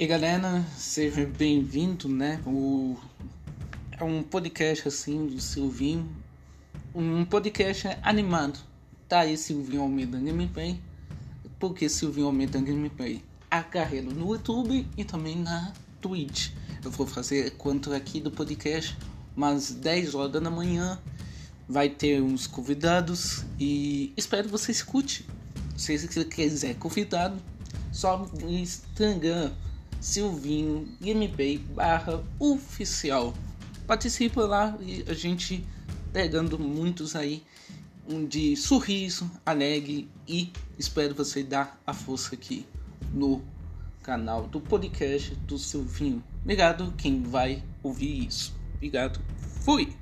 E galera, seja bem-vindo, né? O... É um podcast assim do Silvinho. Um podcast animado. Tá aí Silvinho Almeida Gameplay. Porque Silvinho Almeida Gameplay. A carreira no YouTube e também na Twitch. Eu vou fazer quanto aqui do podcast, umas 10 horas da manhã. Vai ter uns convidados e espero você escute. Se você quiser convidado, só no Instagram Silvinho Gameplay barra oficial. Participa lá e a gente pegando muitos aí de sorriso, alegre e espero você dar a força aqui no canal do podcast do Silvinho. Obrigado quem vai ouvir isso. Obrigado. Fui.